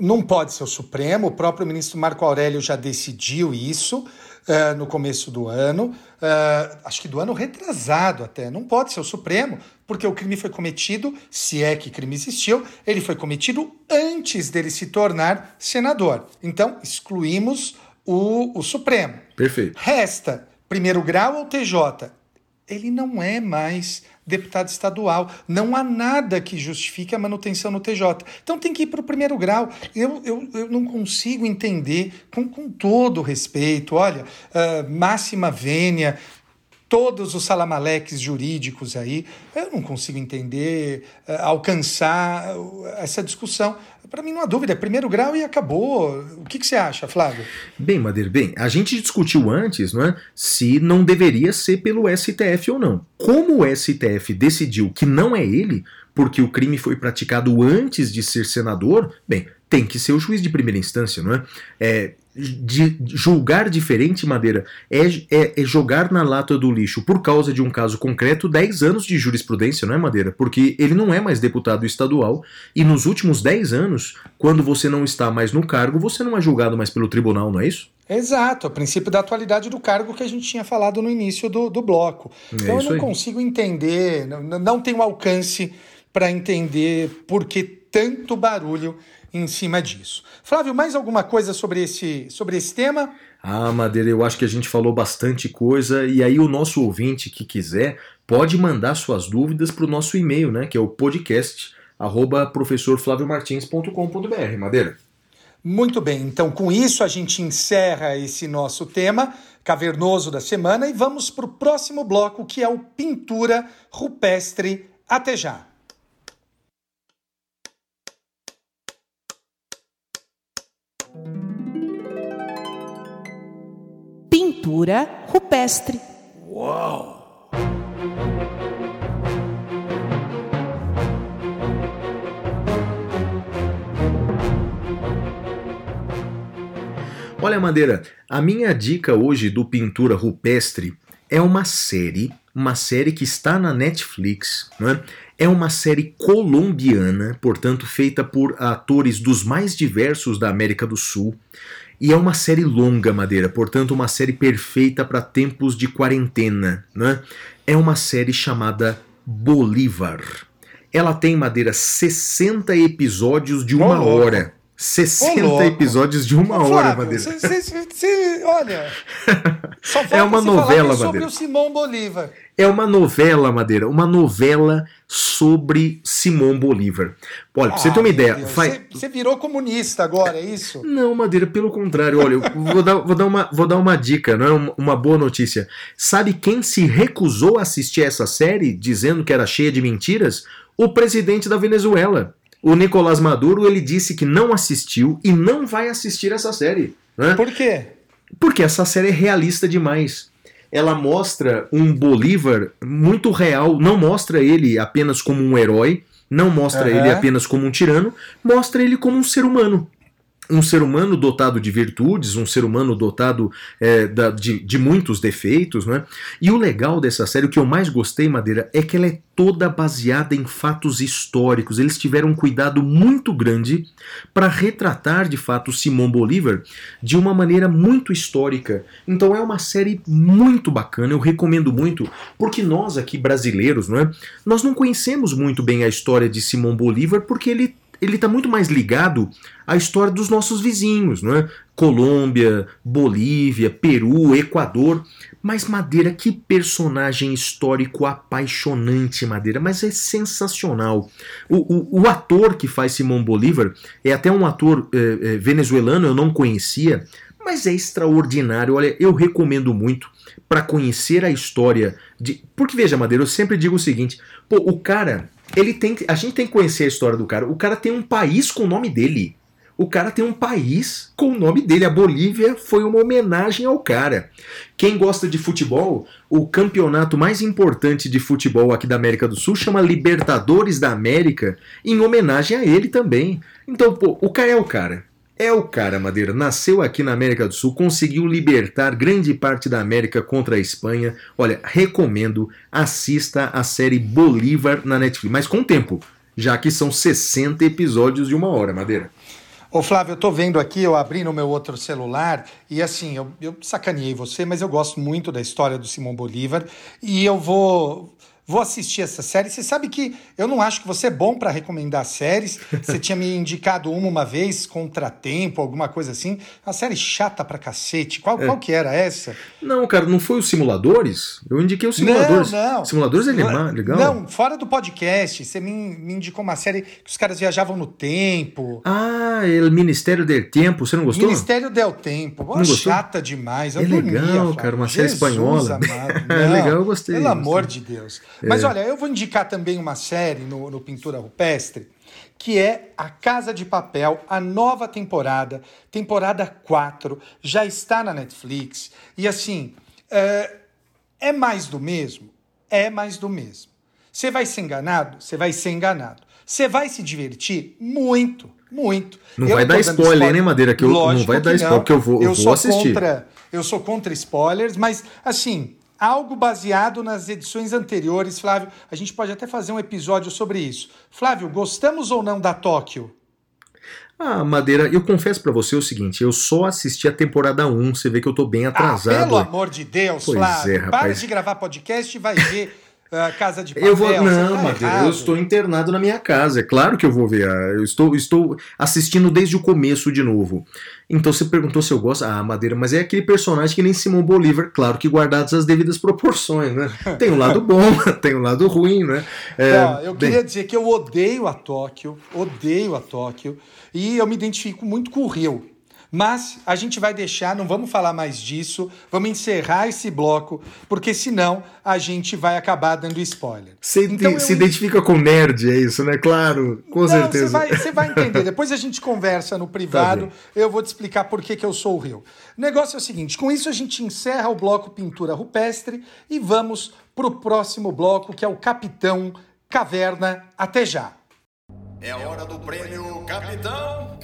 não pode ser o Supremo, o próprio ministro Marco Aurélio já decidiu isso uh, no começo do ano, uh, acho que do ano retrasado até. Não pode ser o Supremo, porque o crime foi cometido, se é que crime existiu, ele foi cometido antes dele se tornar senador. Então, excluímos o, o Supremo. Perfeito. Resta primeiro grau ou TJ? Ele não é mais deputado estadual. Não há nada que justifique a manutenção no TJ. Então tem que ir para o primeiro grau. Eu, eu, eu não consigo entender, com, com todo respeito, olha, uh, máxima vênia, todos os salamaleques jurídicos aí, eu não consigo entender, uh, alcançar essa discussão. Para mim não há dúvida, é primeiro grau e acabou. O que, que, você acha, Flávio? Bem, Madeira, bem, a gente discutiu antes não é, se não deveria ser pelo STF ou não. Como o STF decidiu que não é ele, porque o crime foi praticado antes de ser senador, bem, tem que ser o juiz de primeira instância, não é? é de julgar diferente, Madeira, é, é, é, jogar na lata do lixo por causa de um caso concreto 10 anos de jurisprudência, não é, Madeira? Porque ele não é mais deputado estadual e nos últimos 10 anos, quando você não está mais no cargo, você não é julgado mais pelo tribunal, não é isso? Exato, o princípio da atualidade do cargo que a gente tinha falado no início do, do bloco. É então eu não aí. consigo entender, não, não tenho alcance para entender por que tanto barulho em cima disso. Flávio, mais alguma coisa sobre esse, sobre esse tema? Ah, Madeira, eu acho que a gente falou bastante coisa e aí o nosso ouvinte que quiser pode mandar suas dúvidas para o nosso e-mail, né, que é o podcast arroba professorflaviomartins.com.br, Madeira. Muito bem, então com isso a gente encerra esse nosso tema cavernoso da semana e vamos para o próximo bloco que é o Pintura Rupestre. Até já! Pintura rupestre. Uau! Olha, Madeira, a minha dica hoje do Pintura Rupestre é uma série, uma série que está na Netflix, né? É uma série colombiana, portanto feita por atores dos mais diversos da América do Sul. E é uma série longa, Madeira, portanto, uma série perfeita para tempos de quarentena. Né? É uma série chamada Bolívar. Ela tem, Madeira, 60 episódios de uma oh, hora. 60 Ô, louco. episódios de uma Ô, hora, Flávio, Madeira. cê- cê- cê- olha, só É uma falar novela, que é sobre o Simão Bolívar. É uma novela, Madeira, uma novela sobre Simão Bolívar. Olha, pra você ter uma ideia, faz... Você virou comunista agora, é isso? Não, Madeira, pelo contrário. Olha, vou dar, vou dar, uma, vou dar uma dica, não é uma, uma boa notícia. Sabe quem se recusou a assistir essa série, dizendo que era cheia de mentiras? O presidente da Venezuela. O Nicolás Maduro, ele disse que não assistiu e não vai assistir essa série. Né? Por quê? Porque essa série é realista demais. Ela mostra um Bolívar muito real, não mostra ele apenas como um herói, não mostra Aham. ele apenas como um tirano, mostra ele como um ser humano. Um ser humano dotado de virtudes, um ser humano dotado é, da- de, de muitos defeitos, né? E o legal dessa série, o que eu mais gostei, Madeira, é que ela é toda baseada em fatos históricos. Eles tiveram um cuidado muito grande para retratar de fato Simão Bolívar de uma maneira muito histórica. Então é uma série muito bacana, eu recomendo muito, porque nós aqui brasileiros, não é? Nós não conhecemos muito bem a história de Simão Bolívar porque ele ele está muito mais ligado à história dos nossos vizinhos, não é? Colômbia, Bolívia, Peru, Equador. Mas Madeira, que personagem histórico apaixonante, Madeira, mas é sensacional. O, o, o ator que faz Simão Bolívar é até um ator eh, eh, venezuelano, eu não conhecia, mas é extraordinário. Olha, eu recomendo muito para conhecer a história de. Porque veja, Madeira, eu sempre digo o seguinte: pô, o cara, ele tem. A gente tem que conhecer a história do cara. O cara tem um país com o nome dele. O cara tem um país com o nome dele. A Bolívia foi uma homenagem ao cara. Quem gosta de futebol, o campeonato mais importante de futebol aqui da América do Sul chama Libertadores da América, em homenagem a ele também. Então, pô, o cara é o cara. É o cara, Madeira. Nasceu aqui na América do Sul, conseguiu libertar grande parte da América contra a Espanha. Olha, recomendo, assista a série Bolívar na Netflix, mas com tempo, já que são 60 episódios de uma hora, Madeira. Ô Flávio, eu tô vendo aqui, eu abri no meu outro celular e assim, eu, eu sacaneei você, mas eu gosto muito da história do Simão Bolívar e eu vou vou assistir essa série. Você sabe que eu não acho que você é bom para recomendar séries. <laughs> Você tinha me indicado uma uma vez, Contratempo, alguma coisa assim. Uma série chata pra cacete. Qual, qual que era essa? Não, cara, não foi os simuladores? Eu indiquei os simuladores. Não, não. Simuladores é legal? Não, fora do podcast. Você me, me indicou uma série que os caras viajavam no tempo. Ah, El Ministério del Tempo, você não gostou? Ministério del Tempo. Gostou? chata demais. Eu É dormia, legal, Flávio. cara, uma série Jesus espanhola. amado. <laughs> É legal, eu gostei, Pelo gostei. amor de Deus. Mas olha, eu vou indicar também uma série no, no Pintura Rupestre, que é A Casa de Papel, a nova temporada, temporada 4, já está na Netflix. E assim, é, é mais do mesmo? É mais do mesmo. Você vai ser enganado? Você vai ser enganado. Você vai se divertir? Muito, muito. Não Eu vai dar dando spoiler, né, Madeira? Que eu- não vai dar que spoiler, porque eu vou- eu vou sou assistir. Contra, eu sou contra spoilers, mas assim, algo baseado nas edições anteriores, Flávio. A gente pode até fazer um episódio sobre isso. Flávio, gostamos ou não da Tóquio? Ah, Madeira, eu confesso pra você o seguinte, eu só assisti a temporada 1, você vê que eu tô bem Ah, atrasado. pelo amor de Deus, Pois Flávio. é, Para rapaz. de gravar podcast e vai ver ah, Casa de Papel. Eu vou. Não, tá Madeira, errado. eu estou internado na minha casa. É claro que eu vou ver. ah, Eu estou, estou assistindo desde o começo de novo. Então você perguntou se eu gosto. Ah, Madeira, mas é aquele personagem que nem Simão Bolívar, claro que guardadas as devidas proporções, né? <laughs> Tem um lado bom, <laughs> tem um lado ruim, né? É, eu bem, queria dizer que eu odeio a Tóquio, odeio a Tóquio, e eu me identifico muito com o Rio. Mas a gente vai deixar, não vamos falar mais disso, vamos encerrar esse bloco, porque senão a gente vai acabar dando spoiler. Você Então eu- se identifica com nerd, é isso, né? Claro, com Não, certeza. Você vai, você vai <laughs> entender. Depois a gente conversa no Tá privado. bem. eu vou te explicar por que, que eu sou o Rio. O negócio é o seguinte: com isso a gente encerra o bloco Pintura Rupestre e vamos para o próximo bloco, que é o Capitão Caverna. Até já. É hora do prêmio Capitão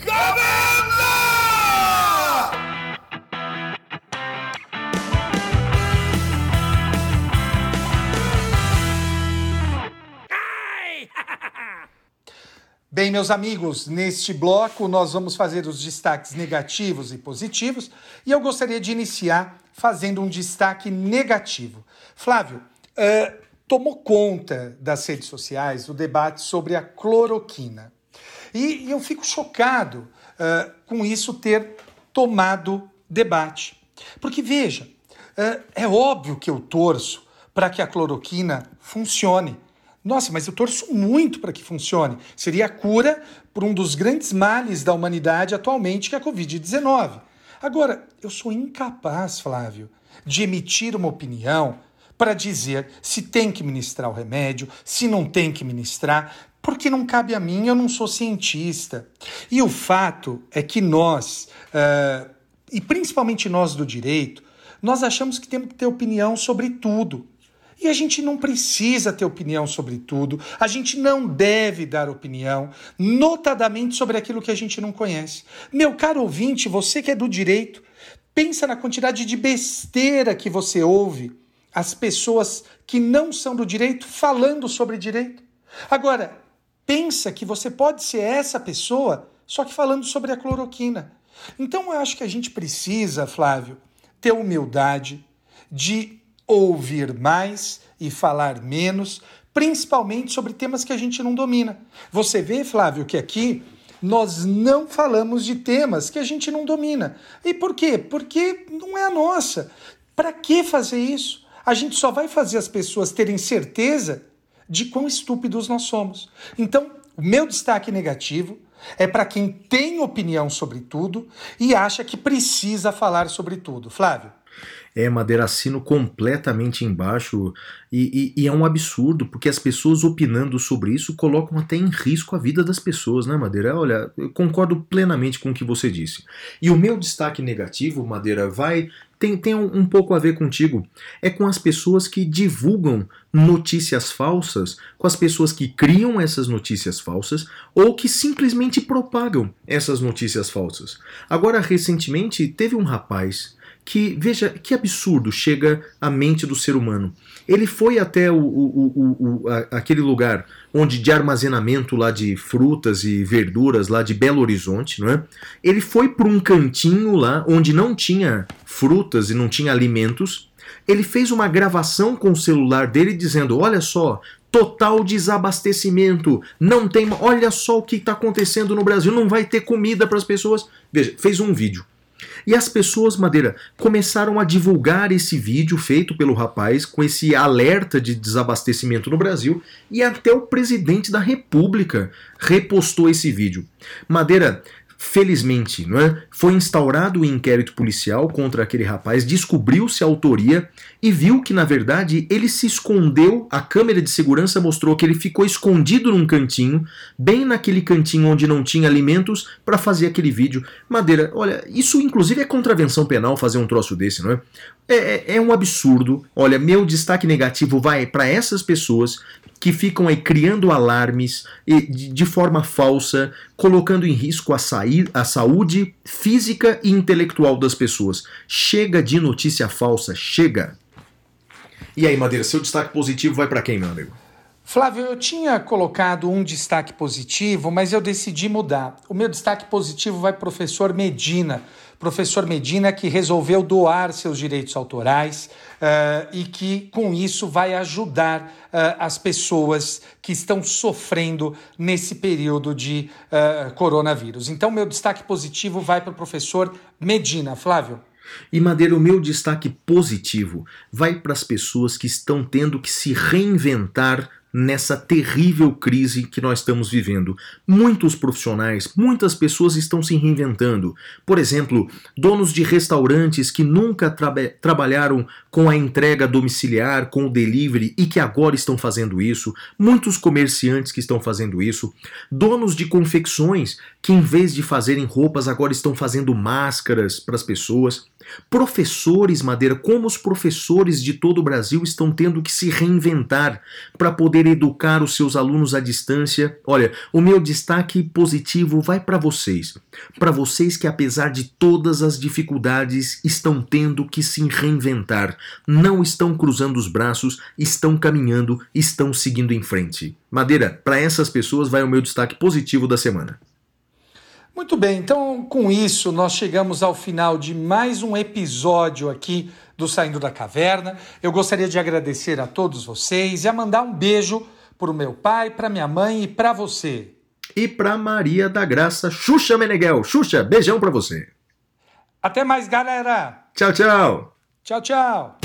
<laughs> Bem, meus amigos, neste bloco nós vamos fazer os destaques negativos e positivos e eu gostaria de iniciar fazendo um destaque negativo. Flávio, eh, tomou conta das redes sociais o debate sobre a cloroquina. E, e eu fico chocado uh, com isso ter tomado debate. Porque, veja, uh, é óbvio que eu torço para que a cloroquina funcione. Nossa, mas eu torço muito para que funcione. Seria a cura por um dos grandes males da humanidade atualmente, que é a Covid-19. Agora, eu sou incapaz, Flávio, de emitir uma opinião para dizer se tem que ministrar o remédio, se não tem que ministrar, porque não cabe a mim, eu não sou cientista. E o fato é que nós, uh, e principalmente nós do direito, nós achamos que temos que ter opinião sobre tudo. E a gente não precisa ter opinião sobre tudo, a gente não deve dar opinião, notadamente sobre aquilo que a gente não conhece. Meu caro ouvinte, você que é do direito, pensa na quantidade de besteira que você ouve as pessoas que não são do direito falando sobre direito. Agora, pensa que você pode ser essa pessoa, só que falando sobre a cloroquina. Então eu acho que a gente precisa, Flávio, ter humildade de ouvir mais e falar menos, principalmente sobre temas que a gente não domina. Você vê, Flávio, que aqui nós não falamos de temas que a gente não domina. E por quê? Porque não é a nossa. Para que fazer isso? A gente só vai fazer as pessoas terem certeza de quão estúpidos nós somos. Então, o meu destaque negativo é para quem tem opinião sobre tudo e acha que precisa falar sobre tudo. Flávio. É, Madeira, assino completamente embaixo e, e, e, é um absurdo, porque as pessoas opinando sobre isso colocam até em risco a vida das pessoas, né, Madeira? Olha, eu concordo plenamente com o que você disse. E o meu destaque negativo, Madeira, vai tem, tem um, um, pouco a ver contigo. É com as pessoas que divulgam notícias falsas, com as pessoas que criam essas notícias falsas ou que simplesmente propagam essas notícias falsas. Agora, recentemente, teve um rapaz que, veja, que absurdo chega à mente do ser humano. Ele foi até o, o, o, a, aquele lugar onde de armazenamento lá de frutas e verduras lá de Belo Horizonte, não é? Ele foi para um cantinho lá onde não tinha frutas e não tinha alimentos. Ele fez uma gravação com o celular dele dizendo: "Olha só, total desabastecimento, não tem, olha só o que está acontecendo no Brasil, não vai ter comida para as pessoas". Veja, fez um vídeo e as pessoas, Madeira, começaram a divulgar esse vídeo feito pelo rapaz com esse alerta de desabastecimento no Brasil e até o presidente da República repostou esse vídeo. Madeira, Felizmente, não é? foi instaurado o um inquérito policial contra aquele rapaz, descobriu-se a autoria e viu que, na verdade, ele se escondeu. A câmera de segurança mostrou que ele ficou escondido num cantinho, bem naquele cantinho onde não tinha alimentos, para fazer aquele vídeo. Madeira, olha, isso inclusive é contravenção penal fazer um troço desse, não é? É, é, é um absurdo. Olha, meu destaque negativo vai para essas pessoas que ficam aí criando alarmes de forma falsa, colocando em risco a, sair, a saúde física e intelectual das pessoas. Chega de notícia falsa, chega. E aí, Madeira, seu destaque positivo vai para quem, meu amigo? Flávio, eu tinha colocado um destaque positivo, mas eu decidi mudar. O meu destaque positivo vai para o professor Medina professor Medina que resolveu doar seus direitos autorais uh, e que, com isso, vai ajudar uh, as pessoas que estão sofrendo nesse período de uh, coronavírus. Então, meu destaque positivo vai para o professor Medina. Flávio. E Madeira, o meu destaque positivo vai para as pessoas que estão tendo que se reinventar nessa terrível crise que nós estamos vivendo. Muitos profissionais, muitas pessoas estão se reinventando. Por exemplo, donos de restaurantes que nunca tra trabalharam com a entrega domiciliar, com o delivery e que agora estão fazendo isso. Muitos comerciantes que estão fazendo isso. Donos de confecções que, em vez de fazerem roupas, agora estão fazendo máscaras para as pessoas. Professores, Madeira, como os professores de todo o Brasil estão tendo que se reinventar para poder educar os seus alunos à distância. Olha, o meu destaque positivo vai para vocês. Para vocês que, apesar de todas as dificuldades, estão tendo que se reinventar. Não estão cruzando os braços, estão caminhando, estão seguindo em frente. Madeira, para essas pessoas vai o meu destaque positivo da semana. Muito bem, então com isso nós chegamos ao final de mais um episódio aqui do Saindo da Caverna. Eu gostaria de agradecer a todos vocês e a mandar um beijo para o meu pai, para minha mãe e para você. E para Maria da Graça Xuxa Meneghel. Xuxa, beijão para você. Até mais, galera. Tchau, tchau. Tchau, tchau.